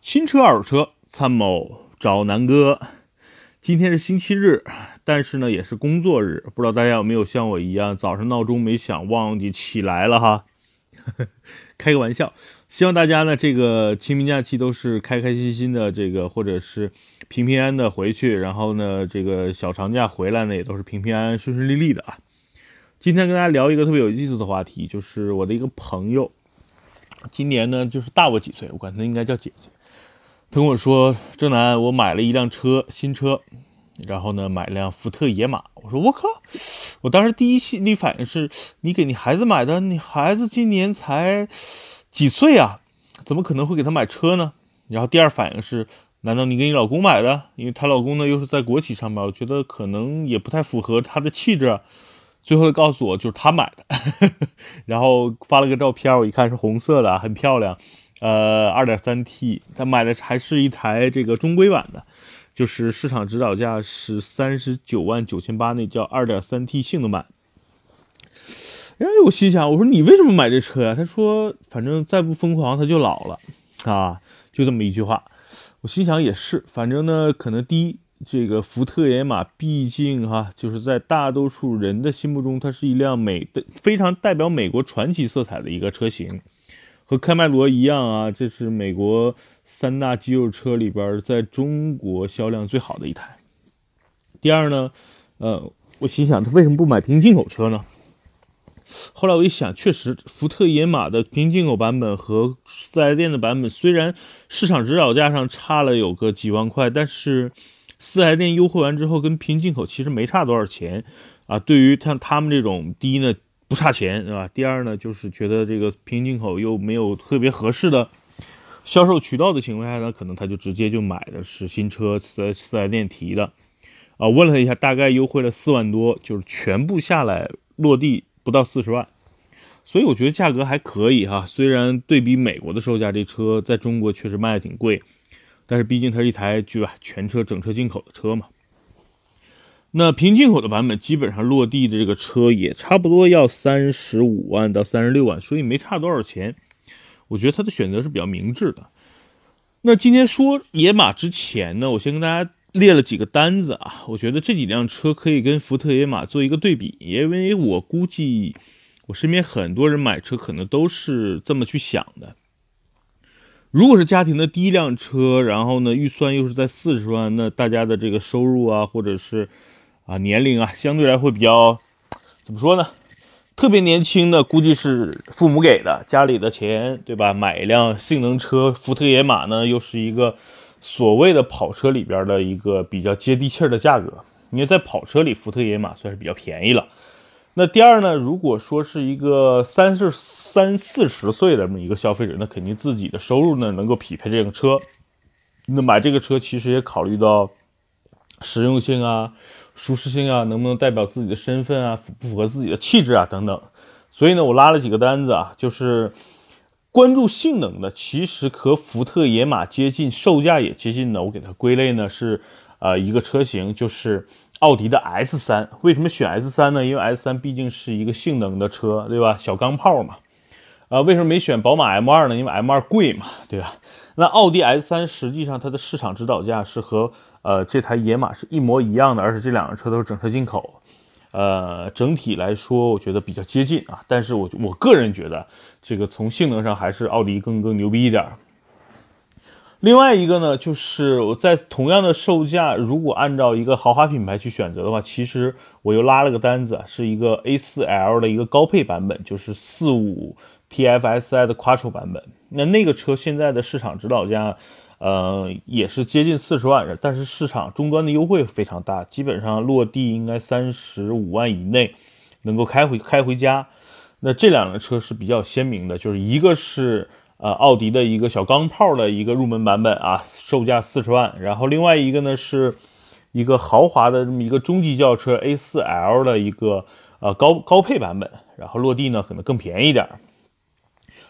新车、二手车，参谋找南哥。今天是星期日，但是呢也是工作日，不知道大家有没有像我一样，早上闹钟没响，忘记起来了哈。开个玩笑，希望大家呢这个清明假期都是开开心心的，这个或者是平平安安的回去，然后呢这个小长假回来呢也都是平平安安、顺顺利利的啊。今天跟大家聊一个特别有意思的话题，就是我的一个朋友，今年呢就是大我几岁，我管他应该叫姐姐。他跟我说：“郑南，我买了一辆车，新车，然后呢，买辆福特野马。”我说：“我靠！” 我当时第一心理反应是：“你给你孩子买的？你孩子今年才几岁啊？怎么可能会给他买车呢？”然后第二反应是：“难道你给你老公买的？因为她老公呢又是在国企上班，我觉得可能也不太符合他的气质。”最后告诉我就是他买的，然后发了个照片，我一看是红色的，很漂亮。呃，二点三 T，他买的还是一台这个中规版的，就是市场指导价是三十九万九千八，那叫二点三 T 性能版。哎，我心想，我说你为什么买这车呀？他说，反正再不疯狂他就老了啊，就这么一句话。我心想也是，反正呢，可能第一，这个福特野马毕竟哈，就是在大多数人的心目中，它是一辆美的非常代表美国传奇色彩的一个车型。和开迈罗一样啊，这是美国三大肌肉车里边在中国销量最好的一台。第二呢，呃，我心想他为什么不买平行进口车呢？后来我一想，确实，福特野马的平进口版本和四 S 店的版本虽然市场指导价上差了有个几万块，但是四 S 店优惠完之后跟平进口其实没差多少钱啊。对于像他们这种第一呢。不差钱，是吧？第二呢，就是觉得这个平行进口又没有特别合适的销售渠道的情况下呢，可能他就直接就买的是新车，四四 S 店提的。啊，问了一下，大概优惠了四万多，就是全部下来落地不到四十万，所以我觉得价格还可以哈。虽然对比美国的售价，这车在中国确实卖的挺贵，但是毕竟它是一台对吧，全车整车进口的车嘛。那平进口的版本基本上落地的这个车也差不多要三十五万到三十六万，所以没差多少钱。我觉得他的选择是比较明智的。那今天说野马之前呢，我先跟大家列了几个单子啊，我觉得这几辆车可以跟福特野马做一个对比，因为我估计我身边很多人买车可能都是这么去想的。如果是家庭的第一辆车，然后呢预算又是在四十万，那大家的这个收入啊，或者是啊，年龄啊，相对来会比较，怎么说呢？特别年轻的，估计是父母给的，家里的钱，对吧？买一辆性能车，福特野马呢，又是一个所谓的跑车里边的一个比较接地气儿的价格。因为在跑车里，福特野马算是比较便宜了。那第二呢，如果说是一个三十三四十岁的这么一个消费者，那肯定自己的收入呢能够匹配这个车。那买这个车其实也考虑到实用性啊。舒适性啊，能不能代表自己的身份啊？符不符合自己的气质啊？等等。所以呢，我拉了几个单子啊，就是关注性能的，其实和福特野马接近，售价也接近的。我给它归类呢是，呃，一个车型，就是奥迪的 S 三。为什么选 S 三呢？因为 S 三毕竟是一个性能的车，对吧？小钢炮嘛。啊，为什么没选宝马 M 二呢？因为 M 二贵嘛，对吧？那奥迪 S 三实际上它的市场指导价是和。呃，这台野马是一模一样的，而且这两个车都是整车进口。呃，整体来说，我觉得比较接近啊。但是我我个人觉得，这个从性能上还是奥迪更更牛逼一点。另外一个呢，就是我在同样的售价，如果按照一个豪华品牌去选择的话，其实我又拉了个单子，是一个 A4L 的一个高配版本，就是四五 TFSI 的 Quattro 版本。那那个车现在的市场指导价。呃，也是接近四十万，但是市场终端的优惠非常大，基本上落地应该三十五万以内能够开回开回家。那这两辆车是比较鲜明的，就是一个是呃奥迪的一个小钢炮的一个入门版本啊，售价四十万，然后另外一个呢是一个豪华的这么一个中级轿车 A4L 的一个呃高高配版本，然后落地呢可能更便宜点。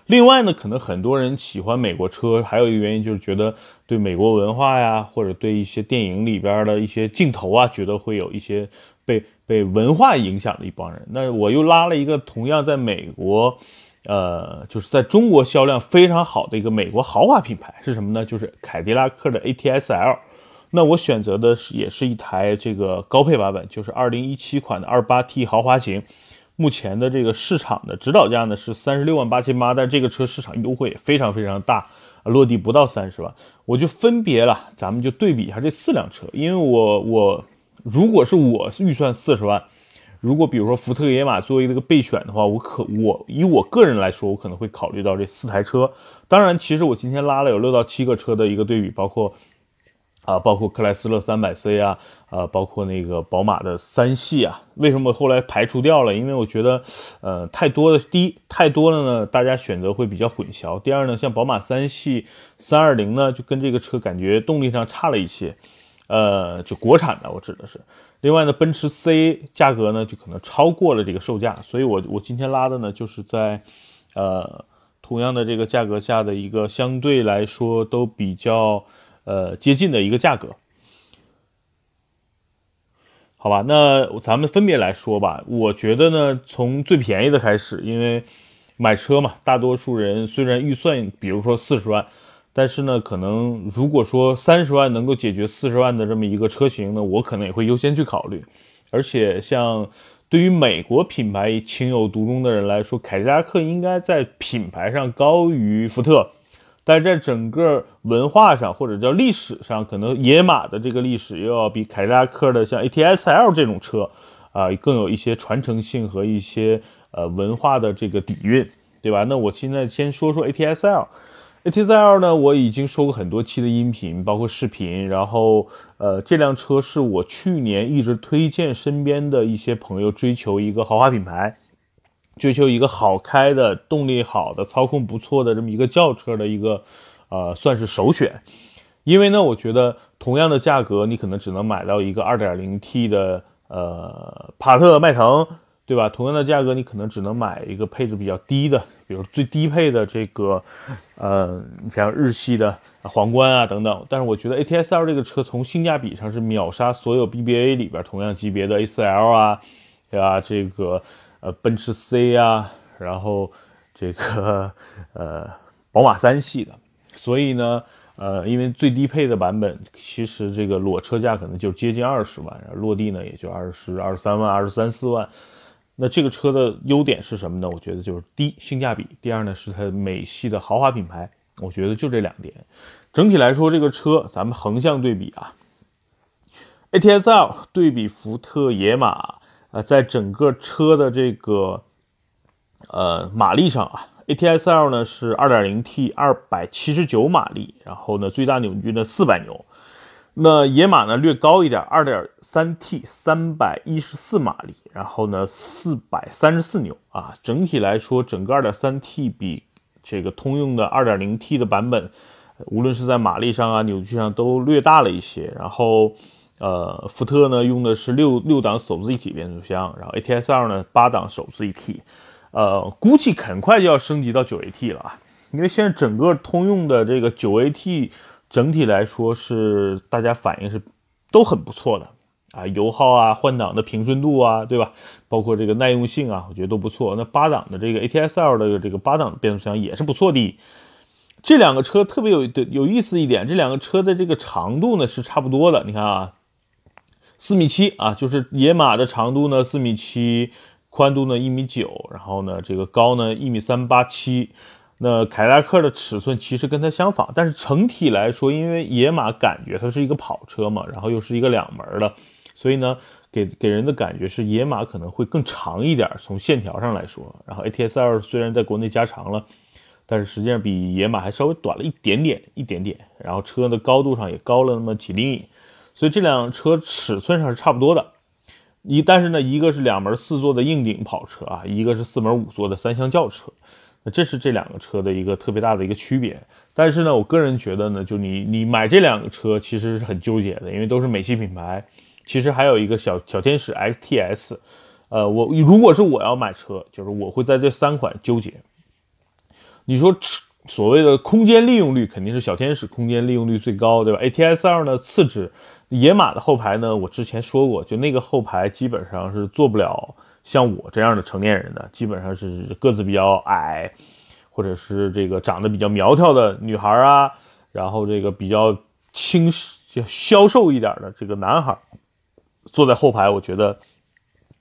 另外呢，可能很多人喜欢美国车，还有一个原因就是觉得对美国文化呀，或者对一些电影里边的一些镜头啊，觉得会有一些被被文化影响的一帮人。那我又拉了一个同样在美国，呃，就是在中国销量非常好的一个美国豪华品牌是什么呢？就是凯迪拉克的 ATS-L。那我选择的是也是一台这个高配版本，就是2017款的 28T 豪华型。目前的这个市场的指导价呢是三十六万八千八，但这个车市场优惠非常非常大，落地不到三十万。我就分别了，咱们就对比一下这四辆车，因为我我如果是我预算四十万，如果比如说福特野马作为这个备选的话，我可我以我个人来说，我可能会考虑到这四台车。当然，其实我今天拉了有六到七个车的一个对比，包括。啊，包括克莱斯勒三百 C 啊，呃，包括那个宝马的三系啊，为什么后来排除掉了？因为我觉得，呃，太多的，第一太多了呢，大家选择会比较混淆。第二呢，像宝马三系三二零呢，就跟这个车感觉动力上差了一些，呃，就国产的我指的是。另外呢，奔驰 C 价格呢就可能超过了这个售价，所以我我今天拉的呢就是在，呃，同样的这个价格下的一个相对来说都比较。呃，接近的一个价格，好吧，那咱们分别来说吧。我觉得呢，从最便宜的开始，因为买车嘛，大多数人虽然预算，比如说四十万，但是呢，可能如果说三十万能够解决四十万的这么一个车型呢，我可能也会优先去考虑。而且，像对于美国品牌情有独钟的人来说，凯迪拉克应该在品牌上高于福特。但是在整个文化上，或者叫历史上，可能野马的这个历史又要比凯迪拉克的像 ATS-L 这种车，啊，更有一些传承性和一些呃文化的这个底蕴，对吧？那我现在先说说 ATS-L。ATS-L 呢，我已经说过很多期的音频，包括视频，然后呃，这辆车是我去年一直推荐身边的一些朋友追求一个豪华品牌。追求一个好开的、动力好的、操控不错的这么一个轿车的一个，呃，算是首选。因为呢，我觉得同样的价格，你可能只能买到一个 2.0T 的呃帕特迈腾，对吧？同样的价格，你可能只能买一个配置比较低的，比如最低配的这个，呃，像日系的皇冠啊等等。但是我觉得 ATS-L 这个车从性价比上是秒杀所有 BBA 里边同样级别的 A4L 啊，对吧？这个。呃，奔驰 C 啊，然后这个呃，宝马三系的，所以呢，呃，因为最低配的版本其实这个裸车价可能就接近二十万，然后落地呢也就二十二三万、二十三四万。那这个车的优点是什么呢？我觉得就是低性价比，第二呢是它美系的豪华品牌，我觉得就这两点。整体来说，这个车咱们横向对比啊，ATS-L 对比福特野马。呃，在整个车的这个呃马力上啊，ATS-L 呢是 2.0T，二百七十九马力，然后呢最大扭矩呢四百牛。那野马呢略高一点，2.3T，三百一十四马力，然后呢四百三十四牛啊。整体来说，整个 2.3T 比这个通用的 2.0T 的版本，无论是在马力上啊、扭矩上都略大了一些。然后。呃，福特呢用的是六六档手自一体变速箱，然后 ATS-R 呢八档手自一体，呃，估计很快就要升级到九 AT 了啊，因为现在整个通用的这个九 AT 整体来说是大家反应是都很不错的啊，油耗啊、换挡的平顺度啊，对吧？包括这个耐用性啊，我觉得都不错。那八档的这个 ATS-R 的这个八档变速箱也是不错的。这两个车特别有有意思一点，这两个车的这个长度呢是差不多的，你看啊。四米七啊，就是野马的长度呢四米七，宽度呢一米九，然后呢这个高呢一米三八七。那凯迪拉克的尺寸其实跟它相仿，但是整体来说，因为野马感觉它是一个跑车嘛，然后又是一个两门的，所以呢给给人的感觉是野马可能会更长一点，从线条上来说。然后 ATS-L 虽然在国内加长了，但是实际上比野马还稍微短了一点点，一点点。然后车的高度上也高了那么几厘米。所以这辆车尺寸上是差不多的，一但是呢，一个是两门四座的硬顶跑车啊，一个是四门五座的三厢轿车，那这是这两个车的一个特别大的一个区别。但是呢，我个人觉得呢，就你你买这两个车其实是很纠结的，因为都是美系品牌。其实还有一个小小天使 XTS，呃，我如果是我要买车，就是我会在这三款纠结。你说所谓的空间利用率肯定是小天使空间利用率最高，对吧？ATS-R 呢次之。野马的后排呢，我之前说过，就那个后排基本上是坐不了像我这样的成年人的，基本上是个子比较矮，或者是这个长得比较苗条的女孩啊，然后这个比较轻就消瘦一点的这个男孩坐在后排，我觉得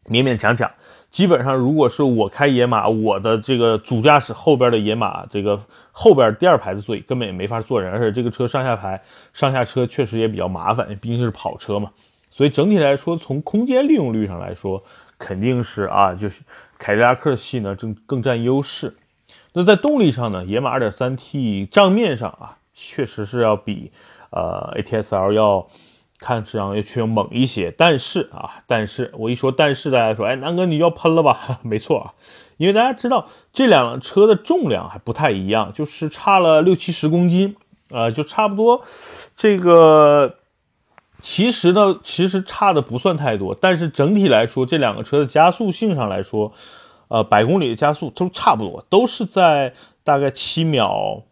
勉勉强强。基本上，如果是我开野马，我的这个主驾驶后边的野马，这个后边第二排的座椅根本也没法坐人，而且这个车上下排、上下车确实也比较麻烦，毕竟是跑车嘛。所以整体来说，从空间利用率上来说，肯定是啊，就是凯迪拉克系呢更更占优势。那在动力上呢，野马 2.3T 账面上啊，确实是要比呃 ATS-L 要。看上去要猛一些，但是啊，但是我一说但是，大家说，哎，南哥你要喷了吧？没错啊，因为大家知道这两辆车的重量还不太一样，就是差了六七十公斤，啊，就差不多。这个其实呢，其实差的不算太多，但是整体来说，这两个车的加速性上来说，呃，百公里的加速都差不多，都是在大概七秒。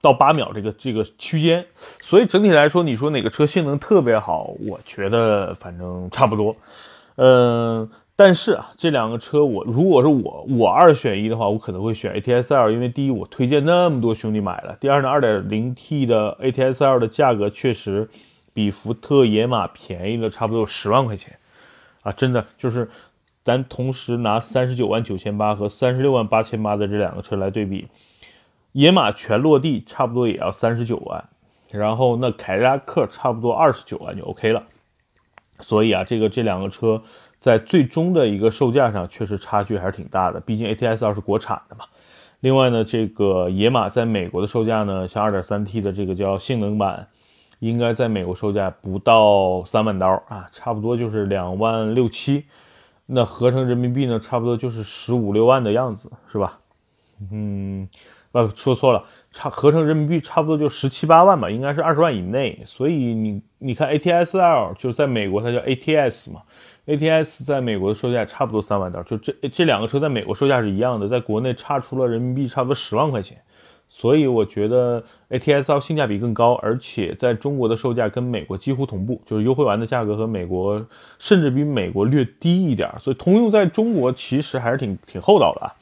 到八秒这个这个区间，所以整体来说，你说哪个车性能特别好？我觉得反正差不多。嗯，但是啊，这两个车我如果是我我二选一的话，我可能会选 ATS-L，因为第一我推荐那么多兄弟买了，第二呢，2.0T 的 ATS-L 的价格确实比福特野马便宜了差不多有十万块钱啊！真的就是咱同时拿三十九万九千八和三十六万八千八的这两个车来对比。野马全落地差不多也要三十九万，然后那凯迪拉克差不多二十九万就 OK 了。所以啊，这个这两个车在最终的一个售价上确实差距还是挺大的，毕竟 ATS 二是国产的嘛。另外呢，这个野马在美国的售价呢，像 2.3T 的这个叫性能版，应该在美国售价不到三万刀啊，差不多就是两万六七，那合成人民币呢，差不多就是十五六万的样子，是吧？嗯。呃，说错了，差合成人民币差不多就十七八万吧，应该是二十万以内。所以你你看，ATS-L 就是在美国它叫 ATS 嘛，ATS 在美国的售价差不多三万刀，就这这两个车在美国售价是一样的，在国内差出了人民币差不多十万块钱。所以我觉得 ATS-L 性价比更高，而且在中国的售价跟美国几乎同步，就是优惠完的价格和美国甚至比美国略低一点。所以通用在中国其实还是挺挺厚道的啊。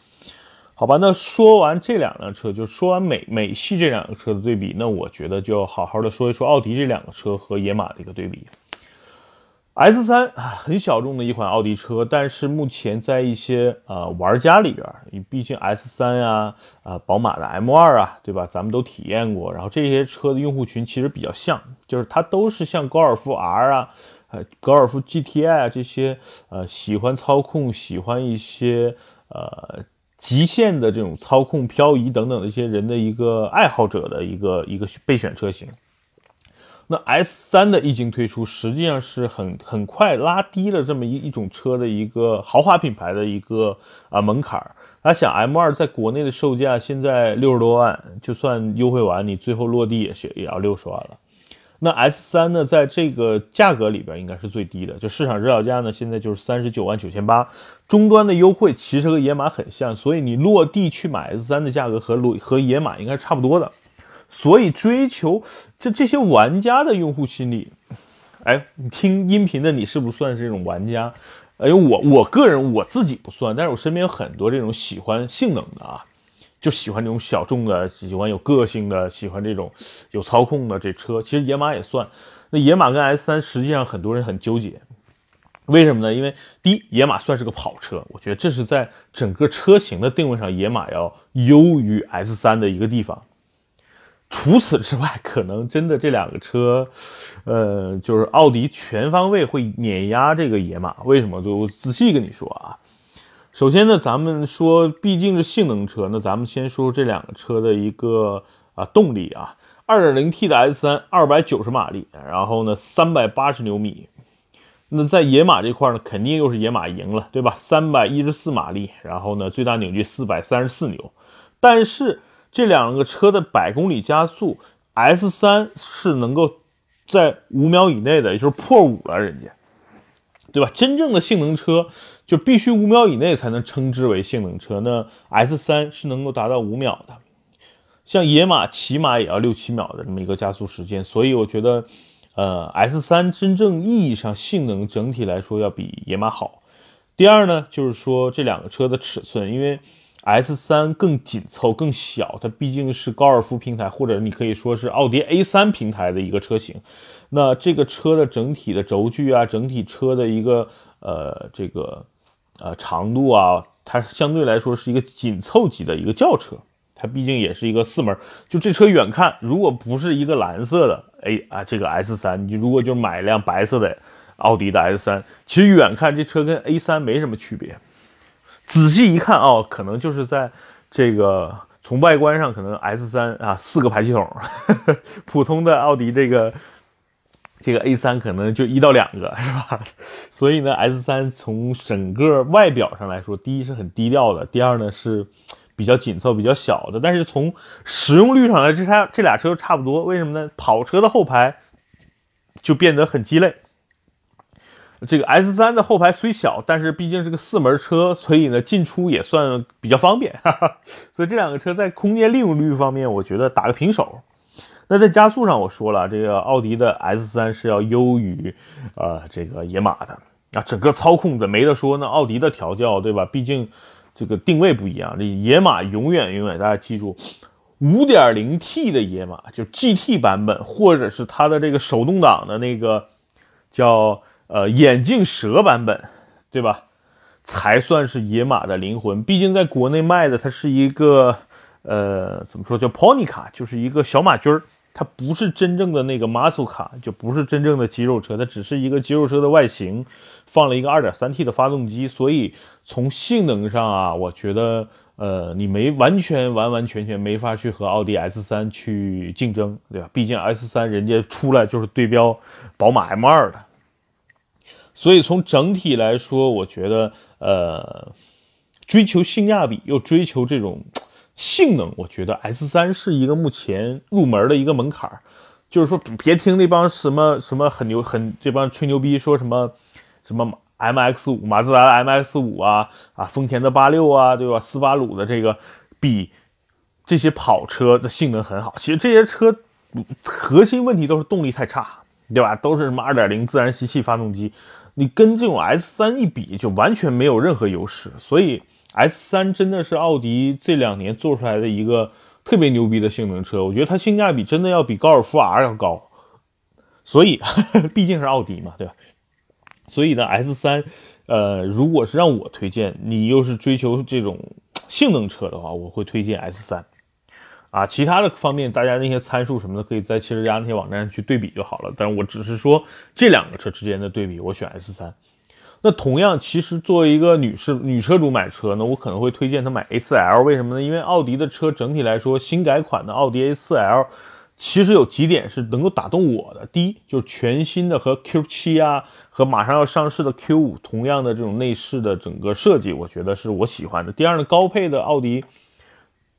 好吧，那说完这两辆车，就说完美美系这两个车的对比，那我觉得就好好的说一说奥迪这两个车和野马的一个对比。S 三啊，很小众的一款奥迪车，但是目前在一些呃玩家里边，你毕竟 S 三呀，啊宝马的 M 二啊，对吧？咱们都体验过，然后这些车的用户群其实比较像，就是它都是像高尔夫 R 啊，呃高尔夫 GTI 啊这些呃喜欢操控、喜欢一些呃。极限的这种操控、漂移等等的一些人的一个爱好者的一个一个备选车型。那 S 三的一经推出，实际上是很很快拉低了这么一一种车的一个豪华品牌的一个啊门槛儿。他想 M 二在国内的售价现在六十多万，就算优惠完，你最后落地也是也要六十万了。那 S 三呢，在这个价格里边应该是最低的，就市场指导价呢，现在就是三十九万九千八，终端的优惠其实和野马很像，所以你落地去买 S 三的价格和落和野马应该是差不多的，所以追求这这些玩家的用户心理，哎，你听音频的你是不是算是这种玩家？哎，我我个人我自己不算，但是我身边有很多这种喜欢性能的啊。就喜欢这种小众的，喜欢有个性的，喜欢这种有操控的这车。其实野马也算。那野马跟 S 三实际上很多人很纠结，为什么呢？因为第一，野马算是个跑车，我觉得这是在整个车型的定位上，野马要优于 S 三的一个地方。除此之外，可能真的这两个车，呃，就是奥迪全方位会碾压这个野马。为什么？就仔细跟你说啊。首先呢，咱们说毕竟是性能车，那咱们先说说这两个车的一个啊动力啊，2.0T 的 S 三二百九十马力，然后呢三百八十牛米，那在野马这块呢，肯定又是野马赢了，对吧？三百一十四马力，然后呢最大扭矩四百三十四牛，但是这两个车的百公里加速，S 三是能够在五秒以内的，也就是破五了，人家，对吧？真正的性能车。就必须五秒以内才能称之为性能车，那 S 三是能够达到五秒的，像野马起码也要六七秒的这么一个加速时间，所以我觉得，呃，S 三真正意义上性能整体来说要比野马好。第二呢，就是说这两个车的尺寸，因为 S 三更紧凑、更小，它毕竟是高尔夫平台，或者你可以说是奥迪 A 三平台的一个车型。那这个车的整体的轴距啊，整体车的一个呃这个呃长度啊，它相对来说是一个紧凑级的一个轿车。它毕竟也是一个四门，就这车远看，如果不是一个蓝色的 A 啊，这个 S 三，你如果就买一辆白色的奥迪的 S 三，其实远看这车跟 A 三没什么区别，仔细一看哦，可能就是在这个从外观上，可能 S 三啊四个排气筒，普通的奥迪这个这个 A 三可能就一到两个，是吧？所以呢，S 三从整个外表上来说，第一是很低调的，第二呢是。比较紧凑、比较小的，但是从使用率上来，这它这俩车都差不多。为什么呢？跑车的后排就变得很鸡肋。这个 S 三的后排虽小，但是毕竟是个四门车，所以呢进出也算比较方便。哈哈。所以这两个车在空间利用率方面，我觉得打个平手。那在加速上，我说了，这个奥迪的 S 三是要优于呃这个野马的啊，整个操控的没得说。那奥迪的调教，对吧？毕竟。这个定位不一样，这野马永远永远，大家记住，5.0T 的野马就 GT 版本，或者是它的这个手动挡的那个叫呃眼镜蛇版本，对吧？才算是野马的灵魂。毕竟在国内卖的，它是一个呃怎么说叫 Pony 卡，就是一个小马驹儿。它不是真正的那个 muscle 卡，就不是真正的肌肉车，它只是一个肌肉车的外形，放了一个 2.3T 的发动机，所以从性能上啊，我觉得呃，你没完全完完全全没法去和奥迪 S3 去竞争，对吧？毕竟 S3 人家出来就是对标宝马 M2 的，所以从整体来说，我觉得呃，追求性价比又追求这种。性能，我觉得 S 三是一个目前入门的一个门槛儿，就是说别听那帮什么什么很牛很这帮吹牛逼说什么什么 MX 五马自达的 MX 五啊啊丰田的八六啊对吧斯巴鲁的这个比这些跑车的性能很好，其实这些车核心问题都是动力太差，对吧？都是什么二点零自然吸气发动机，你跟这种 S 三一比就完全没有任何优势，所以。S 三真的是奥迪这两年做出来的一个特别牛逼的性能车，我觉得它性价比真的要比高尔夫 R 要高，所以 毕竟是奥迪嘛，对吧？所以呢，S 三，呃，如果是让我推荐，你又是追求这种性能车的话，我会推荐 S 三，啊，其他的方面大家那些参数什么的，可以在汽车家那些网站去对比就好了。但是我只是说这两个车之间的对比，我选 S 三。那同样，其实作为一个女士女车主买车呢，我可能会推荐她买 A4L。为什么呢？因为奥迪的车整体来说，新改款的奥迪 A4L，其实有几点是能够打动我的。第一，就是全新的和 Q7 啊，和马上要上市的 Q5 同样的这种内饰的整个设计，我觉得是我喜欢的。第二呢，高配的奥迪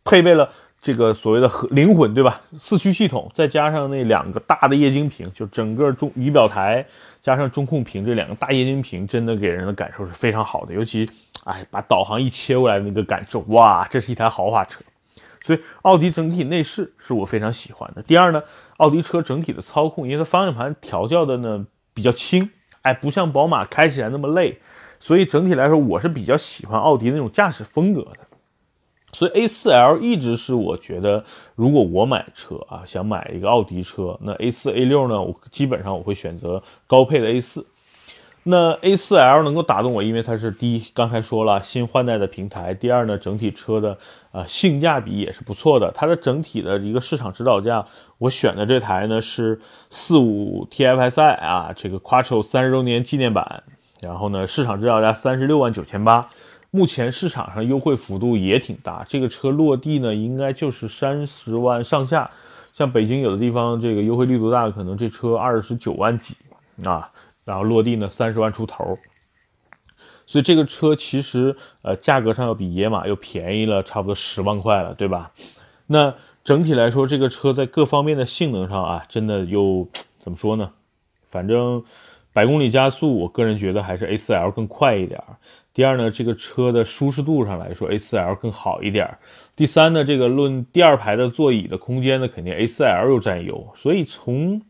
配备了。这个所谓的和灵魂，对吧？四驱系统再加上那两个大的液晶屏，就整个中仪表台加上中控屏这两个大液晶屏，真的给人的感受是非常好的。尤其，哎，把导航一切过来那个感受，哇，这是一台豪华车。所以，奥迪整体内饰是我非常喜欢的。第二呢，奥迪车整体的操控，因为它方向盘调教的呢比较轻，哎，不像宝马开起来那么累，所以整体来说，我是比较喜欢奥迪那种驾驶风格的。所以 A4L 一直是我觉得，如果我买车啊，想买一个奥迪车，那 A4、A6 呢，我基本上我会选择高配的 A4。那 A4L 能够打动我，因为它是第一，刚才说了新换代的平台；第二呢，整体车的啊性价比也是不错的。它的整体的一个市场指导价，我选的这台呢是四五 TFSI 啊，这个 Quattro 三十周年纪念版，然后呢市场指导价三十六万九千八。目前市场上优惠幅度也挺大，这个车落地呢，应该就是三十万上下。像北京有的地方，这个优惠力度大，可能这车二十九万几啊，然后落地呢三十万出头。所以这个车其实呃价格上要比野马又便宜了差不多十万块了，对吧？那整体来说，这个车在各方面的性能上啊，真的又怎么说呢？反正百公里加速，我个人觉得还是 A4L 更快一点儿。第二呢，这个车的舒适度上来说，A4L 更好一点。第三呢，这个论第二排的座椅的空间呢，肯定 A4L 又占优。所以从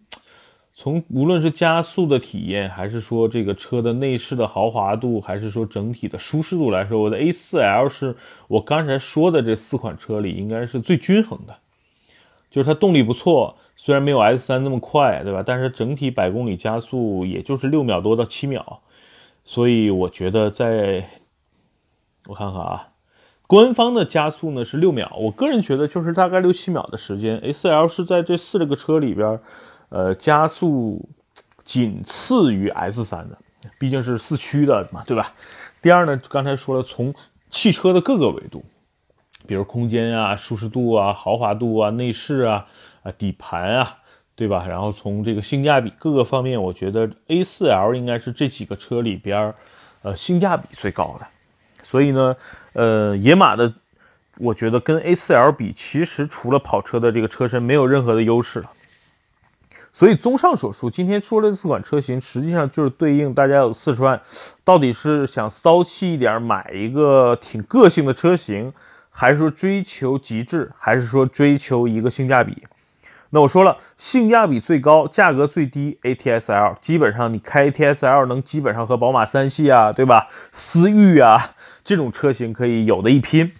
从无论是加速的体验，还是说这个车的内饰的豪华度，还是说整体的舒适度来说，我的 A4L 是我刚才说的这四款车里应该是最均衡的。就是它动力不错，虽然没有 S3 那么快，对吧？但是整体百公里加速也就是六秒多到七秒，所以我觉得在，我看看啊，官方的加速呢是六秒，我个人觉得就是大概六七秒的时间。A4L 是在这四个车里边。呃，加速仅次于 S 三的，毕竟是四驱的嘛，对吧？第二呢，刚才说了，从汽车的各个维度，比如空间啊、舒适度啊、豪华度啊、内饰啊、啊底盘啊，对吧？然后从这个性价比各个方面，我觉得 A 四 L 应该是这几个车里边，呃，性价比最高的。所以呢，呃，野马的，我觉得跟 A 四 L 比，其实除了跑车的这个车身，没有任何的优势了。所以，综上所述，今天说的四款车型，实际上就是对应大家有四十万，到底是想骚气一点买一个挺个性的车型，还是说追求极致，还是说追求一个性价比？那我说了，性价比最高，价格最低，ATS-L，基本上你开 ATS-L 能基本上和宝马三系啊，对吧？思域啊这种车型可以有的一拼。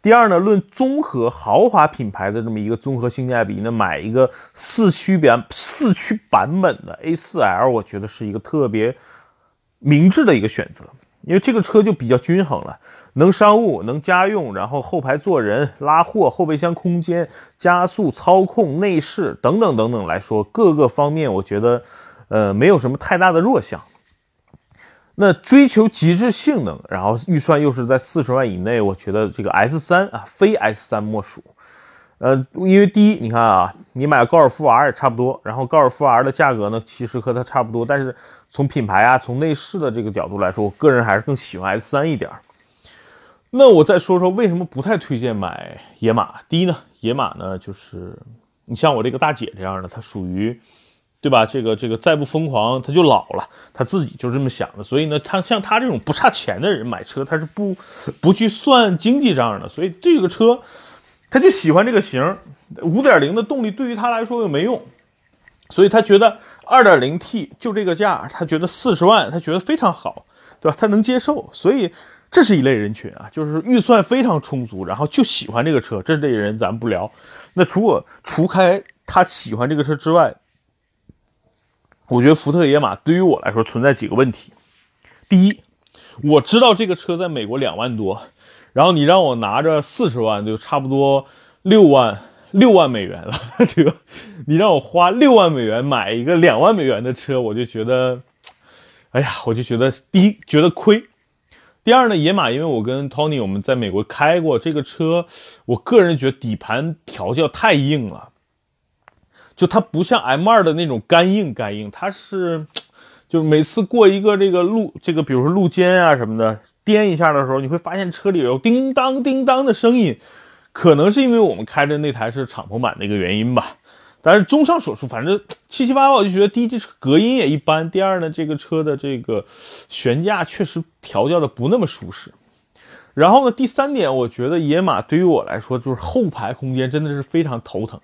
第二呢，论综合豪华品牌的这么一个综合性价比，那买一个四驱版四驱版本的 A4L，我觉得是一个特别明智的一个选择，因为这个车就比较均衡了，能商务，能家用，然后后排坐人、拉货、后备箱空间、加速、操控、内饰等等等等来说，各个方面我觉得，呃，没有什么太大的弱项。那追求极致性能，然后预算又是在四十万以内，我觉得这个 S 三啊，非 S 三莫属。呃，因为第一，你看啊，你买高尔夫 R 也差不多，然后高尔夫 R 的价格呢，其实和它差不多，但是从品牌啊，从内饰的这个角度来说，我个人还是更喜欢 S 三一点。那我再说说为什么不太推荐买野马。第一呢，野马呢，就是你像我这个大姐这样的，她属于。对吧？这个这个再不疯狂，她就老了。她自己就这么想的。所以呢，她像她这种不差钱的人买车，她是不不去算经济账的。所以这个车，她就喜欢这个型。五点零的动力对于她来说又没用，所以她觉得二点零 T 就这个价，他觉得四十万，他觉得非常好，对吧？他能接受。所以这是一类人群啊，就是预算非常充足，然后就喜欢这个车。这类人咱不聊。那除我除开他喜欢这个车之外，我觉得福特野马对于我来说存在几个问题。第一，我知道这个车在美国两万多，然后你让我拿着四十万，就差不多六万六万美元了，对吧？你让我花六万美元买一个两万美元的车，我就觉得，哎呀，我就觉得第一觉得亏。第二呢，野马因为我跟 Tony 我们在美国开过这个车，我个人觉得底盘调教太硬了。就它不像 M2 的那种干硬干硬，它是，就是每次过一个这个路，这个比如说路肩啊什么的，颠一下的时候，你会发现车里有叮当叮当的声音，可能是因为我们开的那台是敞篷版的一个原因吧。但是综上所述，反正七七八八，我就觉得第一，这车隔音也一般；第二呢，这个车的这个悬架确实调教的不那么舒适。然后呢，第三点，我觉得野马对于我来说，就是后排空间真的是非常头疼。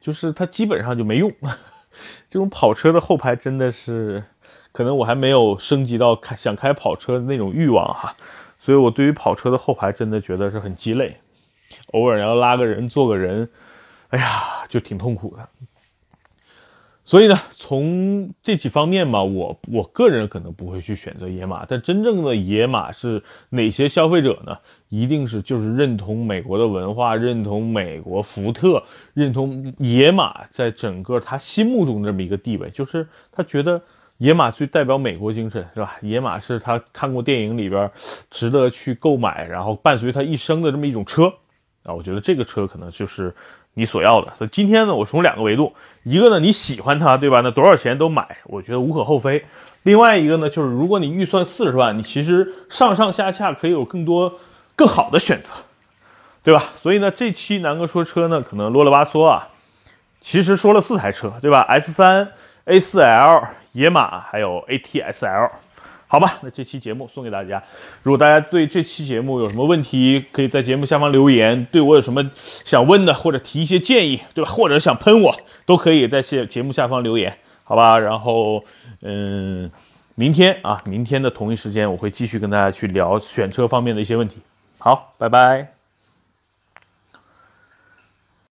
就是它基本上就没用，这种跑车的后排真的是，可能我还没有升级到开想开跑车的那种欲望哈，所以我对于跑车的后排真的觉得是很鸡肋，偶尔要拉个人坐个人，哎呀，就挺痛苦的。所以呢，从这几方面嘛，我我个人可能不会去选择野马，但真正的野马是哪些消费者呢？一定是就是认同美国的文化，认同美国福特，认同野马在整个他心目中这么一个地位，就是他觉得野马最代表美国精神，是吧？野马是他看过电影里边值得去购买，然后伴随他一生的这么一种车啊，我觉得这个车可能就是。你所要的，所以今天呢，我从两个维度，一个呢你喜欢它，对吧？那多少钱都买，我觉得无可厚非。另外一个呢，就是如果你预算四十万，你其实上上下下可以有更多更好的选择，对吧？所以呢，这期南哥说车呢，可能啰里吧嗦啊，其实说了四台车，对吧？S 三、A 四 L、野马还有 ATS-L。好吧，那这期节目送给大家。如果大家对这期节目有什么问题，可以在节目下方留言。对我有什么想问的，或者提一些建议，对吧？或者想喷我，都可以在节节目下方留言。好吧？然后，嗯，明天啊，明天的同一时间我会继续跟大家去聊选车方面的一些问题。好，拜拜。